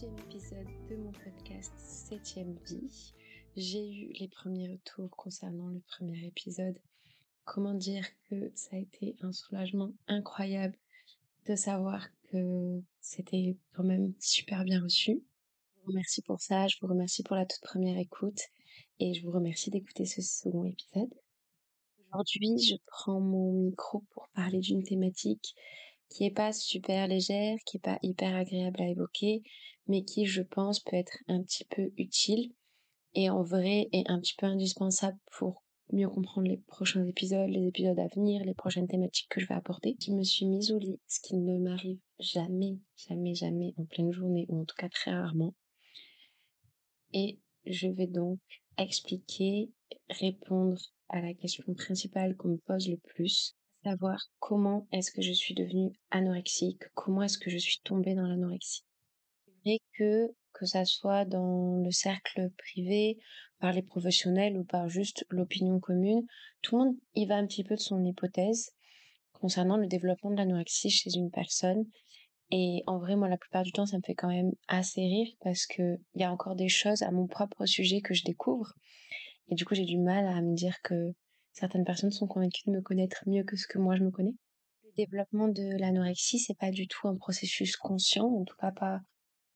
deuxième épisode de mon podcast Septième vie. J'ai eu les premiers retours concernant le premier épisode. Comment dire que ça a été un soulagement incroyable de savoir que c'était quand même super bien reçu. Je vous remercie pour ça, je vous remercie pour la toute première écoute et je vous remercie d'écouter ce second épisode. Aujourd'hui, je prends mon micro pour parler d'une thématique qui est pas super légère, qui est pas hyper agréable à évoquer, mais qui, je pense, peut être un petit peu utile et en vrai est un petit peu indispensable pour mieux comprendre les prochains épisodes, les épisodes à venir, les prochaines thématiques que je vais apporter. Je me suis mise au lit, ce qui ne m'arrive jamais, jamais, jamais en pleine journée, ou en tout cas très rarement. Et je vais donc expliquer, répondre à la question principale qu'on me pose le plus, savoir comment est-ce que je suis devenue anorexique, comment est-ce que je suis tombée dans l'anorexie. C'est vrai que que ça soit dans le cercle privé, par les professionnels ou par juste l'opinion commune, tout le monde y va un petit peu de son hypothèse concernant le développement de l'anorexie chez une personne. Et en vrai, moi, la plupart du temps, ça me fait quand même assez rire parce que il y a encore des choses à mon propre sujet que je découvre. Et du coup, j'ai du mal à me dire que certaines personnes sont convaincues de me connaître mieux que ce que moi je me connais. Le développement de l'anorexie, c'est pas du tout un processus conscient, en tout cas pas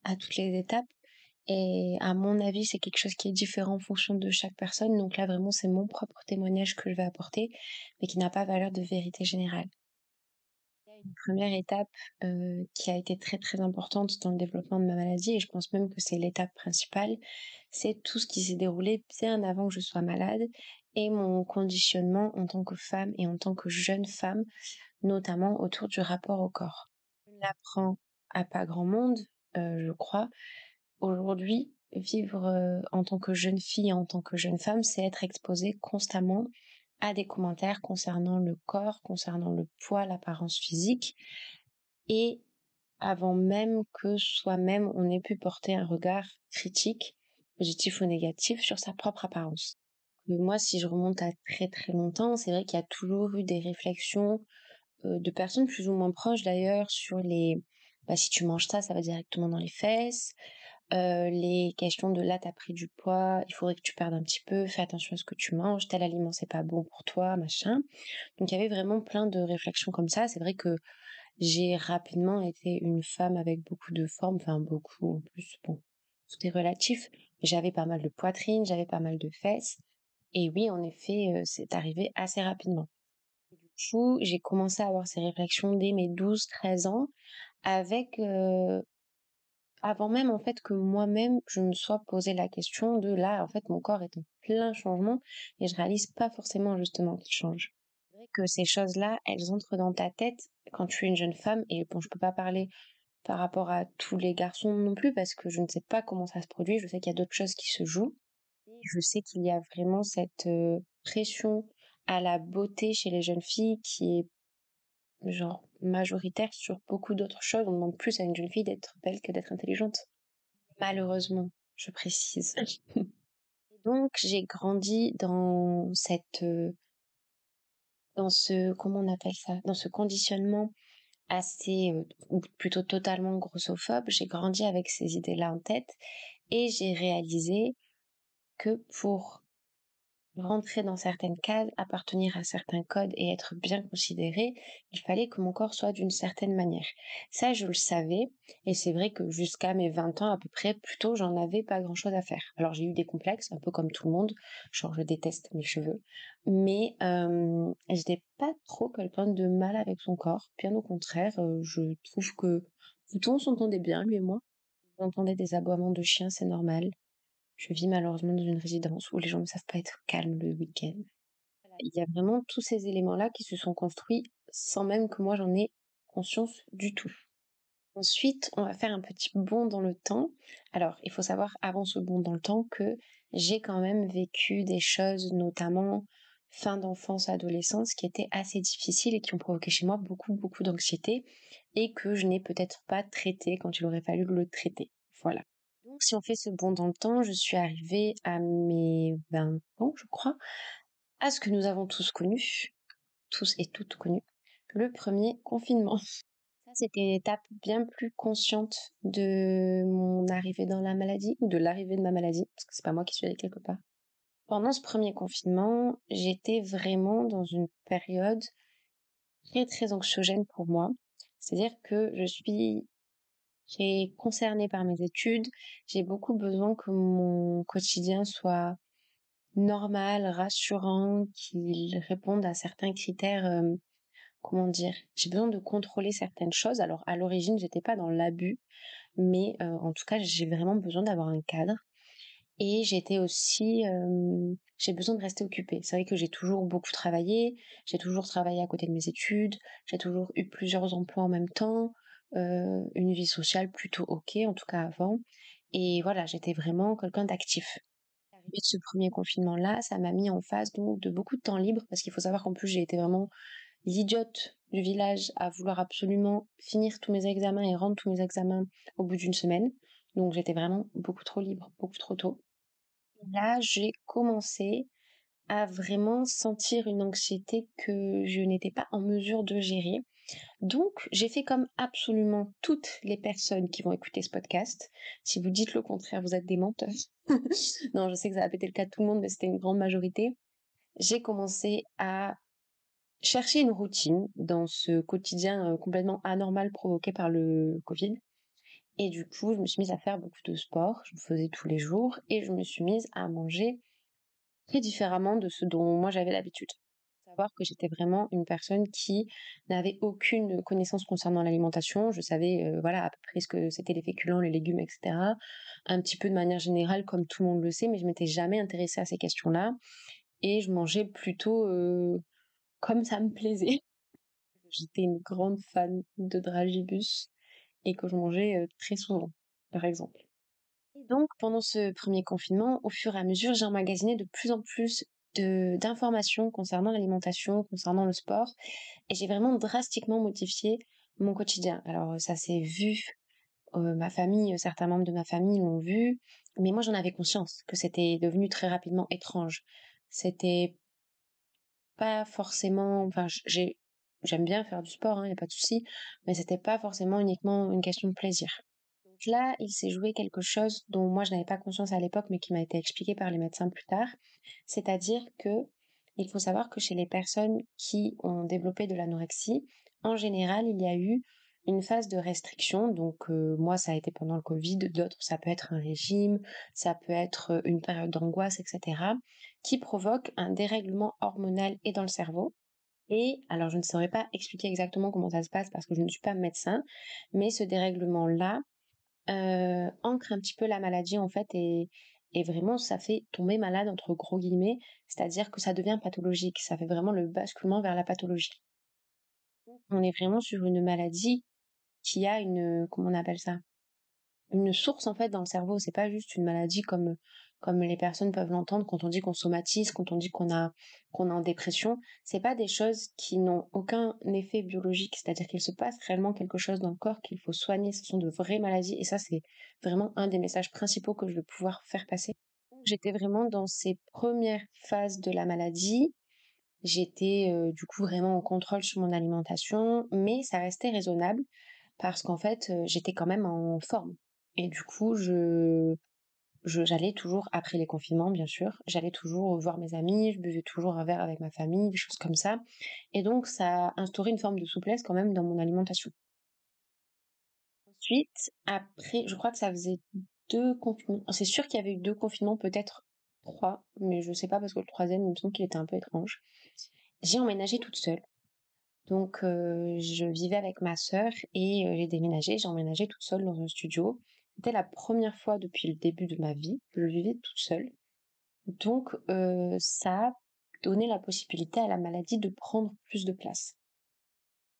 à toutes les étapes. Et à mon avis, c'est quelque chose qui est différent en fonction de chaque personne. Donc là, vraiment, c'est mon propre témoignage que je vais apporter, mais qui n'a pas valeur de vérité générale. Il y a une première étape euh, qui a été très très importante dans le développement de ma maladie, et je pense même que c'est l'étape principale, c'est tout ce qui s'est déroulé bien avant que je sois malade, et mon conditionnement en tant que femme et en tant que jeune femme, notamment autour du rapport au corps. Je l'apprends à pas grand monde, euh, je crois. Aujourd'hui, vivre euh, en tant que jeune fille, en tant que jeune femme, c'est être exposée constamment à des commentaires concernant le corps, concernant le poids, l'apparence physique, et avant même que soi-même on ait pu porter un regard critique, positif ou négatif, sur sa propre apparence. Moi, si je remonte à très très longtemps, c'est vrai qu'il y a toujours eu des réflexions de personnes plus ou moins proches d'ailleurs sur les bah, si tu manges ça, ça va directement dans les fesses. Les questions de là, t'as pris du poids, il faudrait que tu perdes un petit peu, fais attention à ce que tu manges, tel aliment c'est pas bon pour toi, machin. Donc il y avait vraiment plein de réflexions comme ça. C'est vrai que j'ai rapidement été une femme avec beaucoup de formes, enfin beaucoup en plus, bon, tout est relatif. J'avais pas mal de poitrine, j'avais pas mal de fesses. Et oui, en effet, c'est arrivé assez rapidement. du coup, j'ai commencé à avoir ces réflexions dès mes 12-13 ans avec avant même en fait que moi-même je me sois posé la question de là en fait mon corps est en plein changement et je réalise pas forcément justement qu'il change. C'est vrai que ces choses-là, elles entrent dans ta tête quand tu es une jeune femme et bon je peux pas parler par rapport à tous les garçons non plus parce que je ne sais pas comment ça se produit, je sais qu'il y a d'autres choses qui se jouent et je sais qu'il y a vraiment cette pression à la beauté chez les jeunes filles qui est genre majoritaire sur beaucoup d'autres choses. On demande plus à une jeune fille d'être belle que d'être intelligente. Malheureusement, je précise. Et donc j'ai grandi dans cette dans ce comment on appelle ça? Dans ce conditionnement assez ou plutôt totalement grossophobe j'ai grandi avec ces idées là en tête et j'ai réalisé que pour rentrer dans certaines cases, appartenir à certains codes et être bien considéré, il fallait que mon corps soit d'une certaine manière. Ça, je le savais, et c'est vrai que jusqu'à mes 20 ans à peu près, plutôt, j'en avais pas grand chose à faire. Alors j'ai eu des complexes, un peu comme tout le monde, genre je déteste mes cheveux, mais euh, je n'ai pas trop quelqu'un de mal avec son corps, bien au contraire, je trouve que tout on s'entendait bien, lui et moi. On entendait des aboiements de chiens, c'est normal. Je vis malheureusement dans une résidence où les gens ne savent pas être calmes le week-end. Il y a vraiment tous ces éléments-là qui se sont construits sans même que moi j'en ai conscience du tout. Ensuite, on va faire un petit bond dans le temps. Alors, il faut savoir avant ce bond dans le temps que j'ai quand même vécu des choses, notamment fin d'enfance, adolescence, qui étaient assez difficiles et qui ont provoqué chez moi beaucoup, beaucoup d'anxiété et que je n'ai peut-être pas traité quand il aurait fallu le traiter. Voilà. Si on fait ce bond dans le temps, je suis arrivée à mes 20 ans, je crois, à ce que nous avons tous connu, tous et toutes connu, le premier confinement. Ça, c'était une étape bien plus consciente de mon arrivée dans la maladie ou de l'arrivée de ma maladie, parce que c'est pas moi qui suis allée quelque part. Pendant ce premier confinement, j'étais vraiment dans une période très très anxiogène pour moi. C'est-à-dire que je suis j'ai concernée par mes études, j'ai beaucoup besoin que mon quotidien soit normal, rassurant, qu'il réponde à certains critères comment dire, j'ai besoin de contrôler certaines choses. Alors à l'origine, j'étais pas dans l'abus, mais en tout cas, j'ai vraiment besoin d'avoir un cadre. Et j'étais aussi, j'ai besoin de rester occupée. C'est vrai que j'ai toujours beaucoup travaillé, j'ai toujours travaillé à côté de mes études, j'ai toujours eu plusieurs emplois en même temps, une vie sociale plutôt ok, en tout cas avant. Et voilà, j'étais vraiment quelqu'un d'actif. L'arrivée de ce premier confinement-là, ça m'a mis en face donc de beaucoup de temps libre, parce qu'il faut savoir qu'en plus j'ai été vraiment l'idiote du village à vouloir absolument finir tous mes examens et rendre tous mes examens au bout d'une semaine. Donc j'étais vraiment beaucoup trop libre, beaucoup trop tôt. Et là, j'ai commencé à vraiment sentir une anxiété que je n'étais pas en mesure de gérer. Donc, j'ai fait comme absolument toutes les personnes qui vont écouter ce podcast. Si vous dites le contraire, vous êtes des menteurs. non, je sais que ça a pété le cas de tout le monde, mais c'était une grande majorité. J'ai commencé à chercher une routine dans ce quotidien euh, complètement anormal provoqué par le Covid. Et du coup, je me suis mise à faire beaucoup de sport, je le faisais tous les jours, et je me suis mise à manger très différemment de ce dont moi j'avais l'habitude. Que j'étais vraiment une personne qui n'avait aucune connaissance concernant l'alimentation. Je savais, euh, voilà, à peu près ce que c'était les féculents, les légumes, etc. Un petit peu de manière générale, comme tout le monde le sait, mais je m'étais jamais intéressée à ces questions-là. Et je mangeais plutôt euh, comme ça me plaisait. J'étais une grande fan de dragibus et que je mangeais euh, très souvent, par exemple. Et donc, pendant ce premier confinement, au fur et à mesure, j'ai emmagasiné de plus en plus d'informations concernant l'alimentation, concernant le sport, et j'ai vraiment drastiquement modifié mon quotidien. Alors, ça s'est vu, euh, ma famille, certains membres de ma famille l'ont vu, mais moi j'en avais conscience que c'était devenu très rapidement étrange. C'était pas forcément, enfin, j'ai, j'aime bien faire du sport, il hein, n'y a pas de souci, mais c'était pas forcément uniquement une question de plaisir. Là, il s'est joué quelque chose dont moi je n'avais pas conscience à l'époque, mais qui m'a été expliqué par les médecins plus tard. C'est-à-dire que il faut savoir que chez les personnes qui ont développé de l'anorexie, en général, il y a eu une phase de restriction. Donc euh, moi, ça a été pendant le Covid, d'autres, ça peut être un régime, ça peut être euh, une période d'angoisse, etc., qui provoque un dérèglement hormonal et dans le cerveau. Et alors, je ne saurais pas expliquer exactement comment ça se passe parce que je ne suis pas médecin, mais ce dérèglement-là euh, ancre un petit peu la maladie en fait et, et vraiment ça fait tomber malade entre gros guillemets, c'est-à-dire que ça devient pathologique, ça fait vraiment le basculement vers la pathologie. On est vraiment sur une maladie qui a une, comment on appelle ça, une source en fait dans le cerveau. C'est pas juste une maladie comme comme les personnes peuvent l'entendre quand on dit qu'on somatise, quand on dit qu'on a qu'on est en dépression. C'est pas des choses qui n'ont aucun effet biologique, c'est-à-dire qu'il se passe réellement quelque chose dans le corps qu'il faut soigner. Ce sont de vraies maladies et ça c'est vraiment un des messages principaux que je veux pouvoir faire passer. J'étais vraiment dans ces premières phases de la maladie. J'étais euh, du coup vraiment en contrôle sur mon alimentation, mais ça restait raisonnable parce qu'en fait, j'étais quand même en forme. Et du coup, je j'allais toujours après les confinements bien sûr, j'allais toujours voir mes amis, je buvais toujours un verre avec ma famille, des choses comme ça. Et donc ça a instauré une forme de souplesse quand même dans mon alimentation. Ensuite, après, je crois que ça faisait deux confinements. C'est sûr qu'il y avait eu deux confinements, peut-être trois, mais je sais pas parce que le troisième, il me semble qu'il était un peu étrange. J'ai emménagé toute seule. Donc, euh, je vivais avec ma sœur et euh, j'ai déménagé. J'ai emménagé toute seule dans un studio. C'était la première fois depuis le début de ma vie que je vivais toute seule. Donc, euh, ça a donné la possibilité à la maladie de prendre plus de place.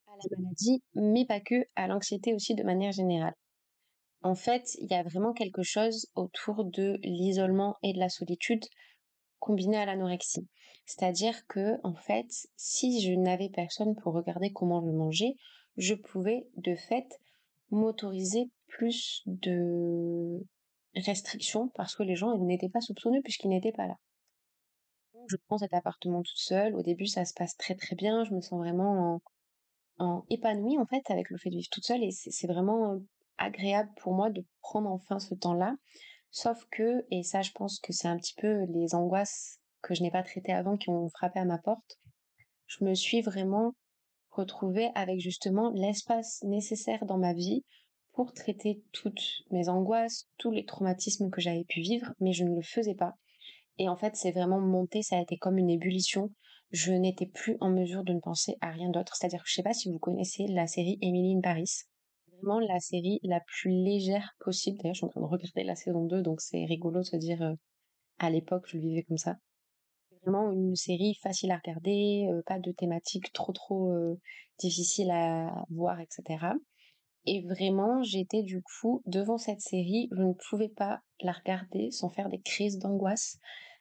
À la maladie, mais pas que, à l'anxiété aussi de manière générale. En fait, il y a vraiment quelque chose autour de l'isolement et de la solitude combiné à l'anorexie. C'est-à-dire que, en fait, si je n'avais personne pour regarder comment je mangeais, je pouvais de fait m'autoriser plus de restrictions parce que les gens n'étaient pas soupçonneux puisqu'ils n'étaient pas là. je prends cet appartement toute seule. Au début, ça se passe très très bien. Je me sens vraiment en épanouie en fait avec le fait de vivre toute seule et c'est vraiment agréable pour moi de prendre enfin ce temps-là. Sauf que, et ça je pense que c'est un petit peu les angoisses que je n'ai pas traitées avant qui ont frappé à ma porte, je me suis vraiment retrouvée avec justement l'espace nécessaire dans ma vie pour traiter toutes mes angoisses, tous les traumatismes que j'avais pu vivre, mais je ne le faisais pas. Et en fait, c'est vraiment monté, ça a été comme une ébullition. Je n'étais plus en mesure de ne penser à rien d'autre. C'est-à-dire, je sais pas si vous connaissez la série Emily in Paris. Vraiment la série la plus légère possible. D'ailleurs, je suis en train de regarder la saison 2, donc c'est rigolo de se dire, euh, à l'époque, je le vivais comme ça. Vraiment une série facile à regarder, euh, pas de thématique trop trop euh, difficile à voir, etc. Et vraiment, j'étais du coup devant cette série, je ne pouvais pas la regarder sans faire des crises d'angoisse,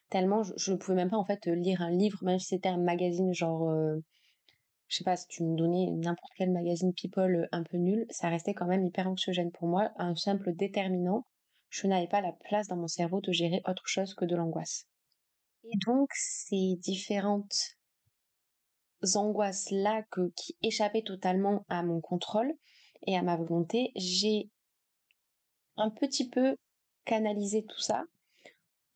tellement je ne pouvais même pas en fait lire un livre, même si c'était un magazine genre, euh, je sais pas, si tu me donnais n'importe quel magazine People un peu nul, ça restait quand même hyper anxiogène pour moi, un simple déterminant, je n'avais pas la place dans mon cerveau de gérer autre chose que de l'angoisse. Et donc, ces différentes angoisses-là qui échappaient totalement à mon contrôle, et à ma volonté, j'ai un petit peu canalisé tout ça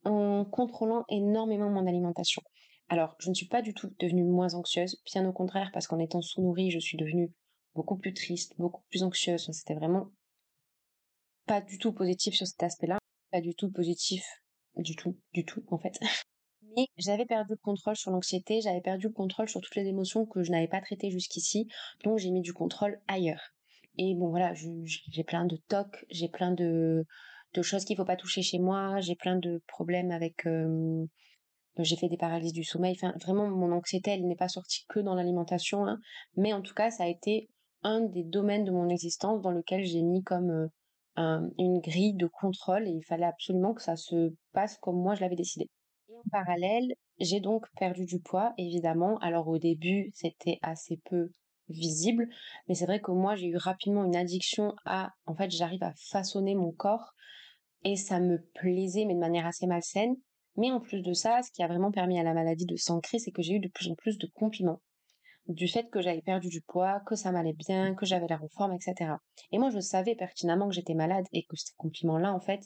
en contrôlant énormément mon alimentation. Alors, je ne suis pas du tout devenue moins anxieuse, bien au contraire, parce qu'en étant sous-nourrie, je suis devenue beaucoup plus triste, beaucoup plus anxieuse. C'était vraiment pas du tout positif sur cet aspect-là, pas du tout positif, du tout, du tout, en fait. Mais j'avais perdu le contrôle sur l'anxiété, j'avais perdu le contrôle sur toutes les émotions que je n'avais pas traitées jusqu'ici, donc j'ai mis du contrôle ailleurs. Et bon, voilà, j'ai plein de tocs, j'ai plein de, choses qu'il faut pas toucher chez moi, j'ai plein de problèmes avec... Euh, j'ai fait des paralyses du sommeil. Enfin, vraiment, mon anxiété, elle n'est pas sortie que dans l'alimentation. Hein, mais en tout cas, ça a été un des domaines de mon existence dans lequel j'ai mis comme un, une grille de contrôle et il fallait absolument que ça se passe comme moi je l'avais décidé. Et en parallèle, j'ai donc perdu du poids, évidemment. Alors au début, c'était assez peu visible. Mais c'est vrai que moi, j'ai eu rapidement une addiction à, en fait, j'arrive à façonner mon corps et ça me plaisait, mais de manière assez malsaine. Mais en plus de ça, ce qui a vraiment permis à la maladie de s'ancrer, c'est que j'ai eu de plus en plus de compliments. Du fait que j'avais perdu du poids, que ça m'allait bien, que j'avais l'air en forme, etc. Et moi, je savais pertinemment que j'étais malade et que ces compliments-là, en fait,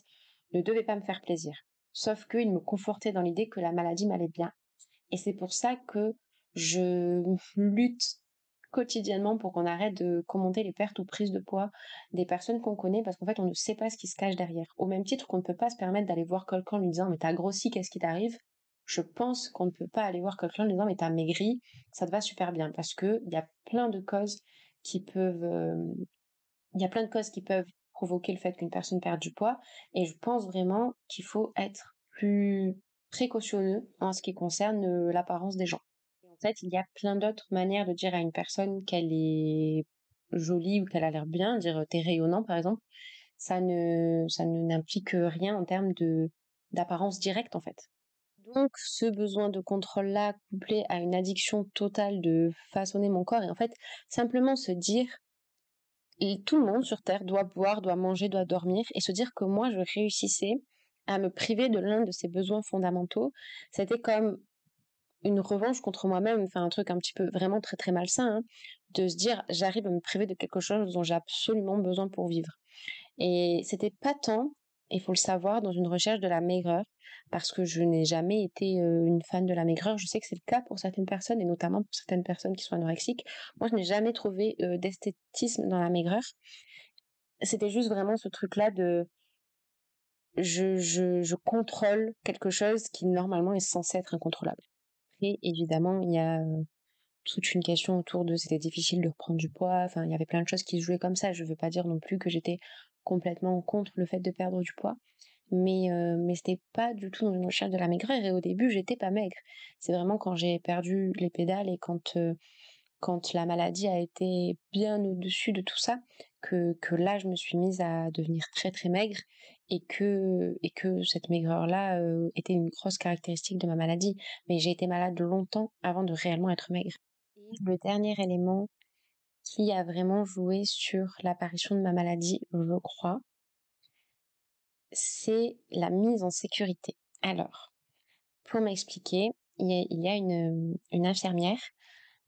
ne devaient pas me faire plaisir. Sauf qu'ils me confortaient dans l'idée que la maladie m'allait bien. Et c'est pour ça que je lutte quotidiennement pour qu'on arrête de commenter les pertes ou prises de poids des personnes qu'on connaît parce qu'en fait on ne sait pas ce qui se cache derrière. Au même titre qu'on ne peut pas se permettre d'aller voir quelqu'un en lui disant mais t'as grossi, qu'est-ce qui t'arrive? Je pense qu'on ne peut pas aller voir quelqu'un en lui disant mais t'as maigri, ça te va super bien parce que il y a plein de causes qui peuvent, euh, il y a plein de causes qui peuvent provoquer le fait qu'une personne perde du poids et je pense vraiment qu'il faut être plus précautionneux en ce qui concerne euh, l'apparence des gens fait, il y a plein d'autres manières de dire à une personne qu'elle est jolie ou qu'elle a l'air bien, dire t'es rayonnant par exemple. Ça ne, ça ne n'implique rien en termes de d'apparence directe en fait. Donc ce besoin de contrôle là couplé à une addiction totale de façonner mon corps et en fait simplement se dire tout le monde sur terre doit boire, doit manger, doit dormir et se dire que moi je réussissais à me priver de l'un de ces besoins fondamentaux, c'était comme une revanche contre moi-même, enfin un truc un petit peu vraiment très très malsain, hein, de se dire j'arrive à me priver de quelque chose dont j'ai absolument besoin pour vivre. Et c'était pas tant, il faut le savoir, dans une recherche de la maigreur, parce que je n'ai jamais été euh, une fan de la maigreur. Je sais que c'est le cas pour certaines personnes, et notamment pour certaines personnes qui sont anorexiques. Moi, je n'ai jamais trouvé euh, d'esthétisme dans la maigreur. C'était juste vraiment ce truc-là de je, je, je contrôle quelque chose qui normalement est censé être incontrôlable évidemment, il y a toute une question autour de c'était difficile de reprendre du poids. Enfin, il y avait plein de choses qui jouaient comme ça. Je veux pas dire non plus que j'étais complètement contre le fait de perdre du poids. Mais, mais c'était pas du tout dans une recherche de la maigreur. Et au début, j'étais pas maigre. C'est vraiment quand j'ai perdu les pédales et quand quand la maladie a été bien au-dessus de tout ça, que, que là je me suis mise à devenir très très maigre et que, et cette maigreur-là euh, était une grosse caractéristique de ma maladie. Mais j'ai été malade longtemps avant de réellement être maigre. Et le dernier élément qui a vraiment joué sur l'apparition de ma maladie, je crois, c'est la mise en sécurité. Alors, pour m'expliquer, il y a, une infirmière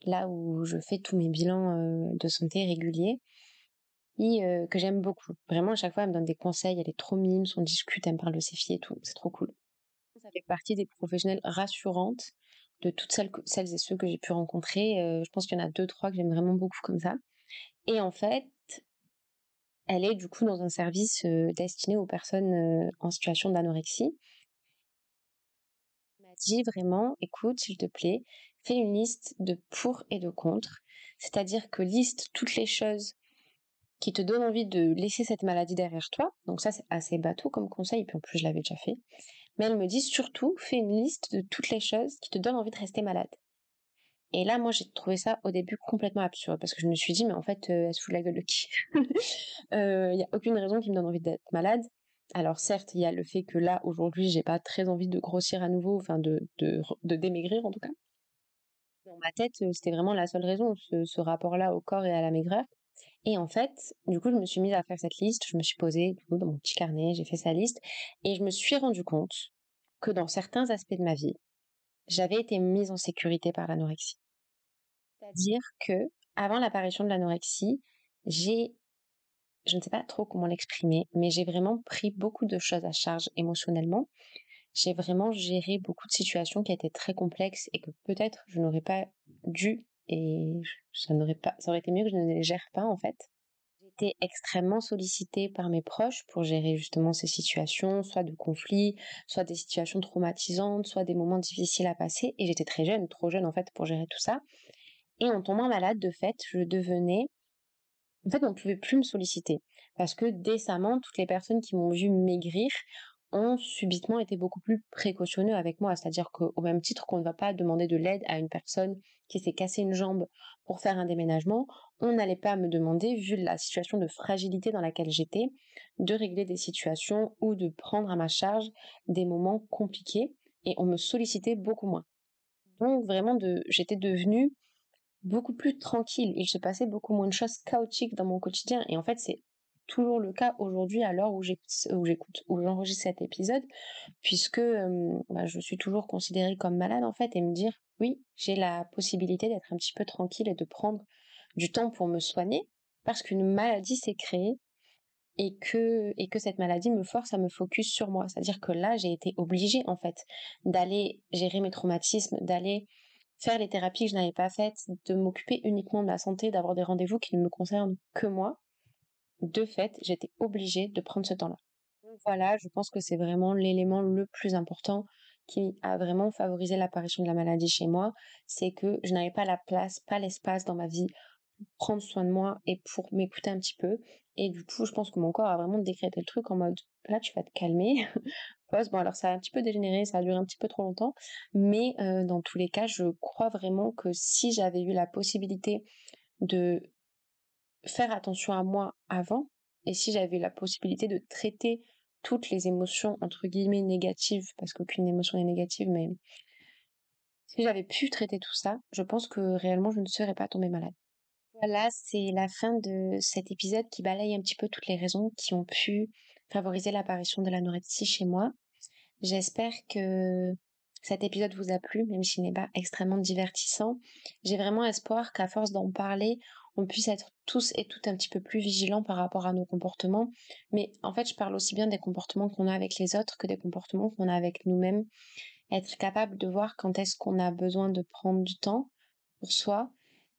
là où je fais tous mes bilans de santé réguliers, et que j'aime beaucoup. Vraiment, à chaque fois, elle me donne des conseils, elle est trop mime, on discute, elle me parle de ses filles et tout, c'est trop cool. Ça fait partie des professionnels rassurantes de toutes celles, celles et ceux que j'ai pu rencontrer. je pense qu'il y en a deux, trois que j'aime vraiment beaucoup comme ça. Et en fait, elle est du coup dans un service destiné aux personnes en situation d'anorexie. Elle m'a dit vraiment, écoute, s'il te plaît, fais une liste de pour et de contre. C'est-à-dire que liste toutes les choses qui te donnent envie de laisser cette maladie derrière toi. Donc ça, c'est assez bateau comme conseil, puis en plus, je l'avais déjà fait. Mais elle me dit surtout, fais une liste de toutes les choses qui te donnent envie de rester malade. Et là, moi, j'ai trouvé ça au début complètement absurde parce que je me suis dit, mais en fait, euh, elle se fout de la gueule de qui? Il euh, n'y a aucune raison qui me donne envie d'être malade. Alors certes, il y a le fait que là, aujourd'hui, j'ai pas très envie de grossir à nouveau, enfin de, de, de démaigrir en tout cas. Dans ma tête, c'était vraiment la seule raison, ce, rapport-là au corps et à la maigreur. Et en fait, du coup, je me suis mise à faire cette liste, je me suis posée dans mon petit carnet, j'ai fait sa liste, et je me suis rendu compte que dans certains aspects de ma vie, j'avais été mise en sécurité par l'anorexie. C'est-à-dire que, avant l'apparition de l'anorexie, j'ai, je ne sais pas trop comment l'exprimer, mais j'ai vraiment pris beaucoup de choses à charge émotionnellement. J'ai vraiment géré beaucoup de situations qui étaient très complexes et que peut-être je n'aurais pas dû et ça n'aurait pas, ça aurait été mieux que je ne les gère pas en fait. J'étais extrêmement sollicitée par mes proches pour gérer justement ces situations, soit de conflits, soit des situations traumatisantes, soit des moments difficiles à passer. Et j'étais très jeune, trop jeune en fait pour gérer tout ça. Et en tombant malade, de fait, je devenais en fait, on ne pouvait plus me solliciter parce que décemment, toutes les personnes qui m'ont vu maigrir ont subitement été beaucoup plus précautionneux avec moi. C'est-à-dire qu'au même titre qu'on ne va pas demander de l'aide à une personne qui s'est cassé une jambe pour faire un déménagement, on n'allait pas me demander, vu la situation de fragilité dans laquelle j'étais, de régler des situations ou de prendre à ma charge des moments compliqués et on me sollicitait beaucoup moins. Donc vraiment, de, j'étais devenue beaucoup plus tranquille. Il se passait beaucoup moins de choses chaotiques dans mon quotidien. Et en fait, c'est toujours le cas aujourd'hui à l'heure où j'écoute, où j'enregistre cet épisode, puisque bah, je suis toujours considérée comme malade en fait, et me dire oui, j'ai la possibilité d'être un petit peu tranquille et de prendre du temps pour me soigner, parce qu'une maladie s'est créée et que et que cette maladie me force à me focus sur moi. C'est-à-dire que là, j'ai été obligée en fait d'aller gérer mes traumatismes, d'aller faire les thérapies que je n'avais pas faites, de m'occuper uniquement de la santé, d'avoir des rendez-vous qui ne me concernent que moi de fait, j'étais obligée de prendre ce temps-là. Voilà, je pense que c'est vraiment l'élément le plus important qui a vraiment favorisé l'apparition de la maladie chez moi, c'est que je n'avais pas la place, pas l'espace dans ma vie pour prendre soin de moi et pour m'écouter un petit peu. Et du coup, je pense que mon corps a vraiment décrété le truc en mode là, tu vas te calmer. bon, alors ça a un petit peu dégénéré, ça a duré un petit peu trop longtemps, mais euh, dans tous les cas, je crois vraiment que si j'avais eu la possibilité de faire attention à moi avant et si j'avais la possibilité de traiter toutes les émotions entre guillemets négatives parce qu'aucune émotion n'est négative mais si j'avais pu traiter tout ça je pense que réellement je ne serais pas tombée malade voilà c'est la fin de cet épisode qui balaye un petit peu toutes les raisons qui ont pu favoriser l'apparition de l'anorexie chez moi j'espère que cet épisode vous a plu, même s'il n'est pas extrêmement divertissant. J'ai vraiment espoir qu'à force d'en parler, on puisse être tous et toutes un petit peu plus vigilants par rapport à nos comportements. Mais en fait, je parle aussi bien des comportements qu'on a avec les autres que des comportements qu'on a avec nous-mêmes. Être capable de voir quand est-ce qu'on a besoin de prendre du temps pour soi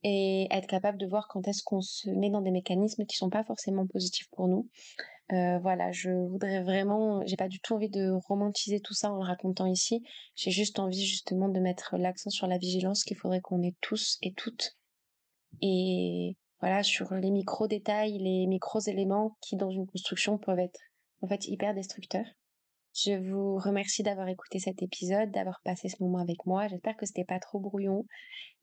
et être capable de voir quand est-ce qu'on se met dans des mécanismes qui sont pas forcément positifs pour nous. Euh, voilà, je voudrais vraiment, j'ai pas du tout envie de romantiser tout ça en le racontant ici. J'ai juste envie justement de mettre l'accent sur la vigilance qu'il faudrait qu'on ait tous et toutes et voilà sur les micro détails, les micros éléments qui dans une construction peuvent être en fait hyper destructeurs. Je vous remercie d'avoir écouté cet épisode, d'avoir passé ce moment avec moi. J'espère que c'était pas trop brouillon.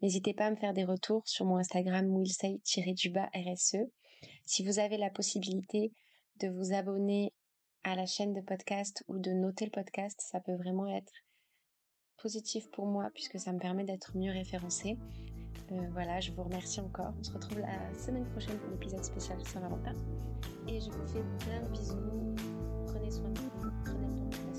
N'hésitez pas à me faire des retours sur mon Instagram willsay-du-bas RSE. Si vous avez la possibilité de vous abonner à la chaîne de podcast ou de noter le podcast, ça peut vraiment être positif pour moi puisque ça me permet d'être mieux référencé. Euh, voilà, je vous remercie encore. On se retrouve la semaine prochaine pour l'épisode spécial Saint-Valentin. Et je vous fais plein de bisous. Prenez soin de vous. Prenez le temps de vous.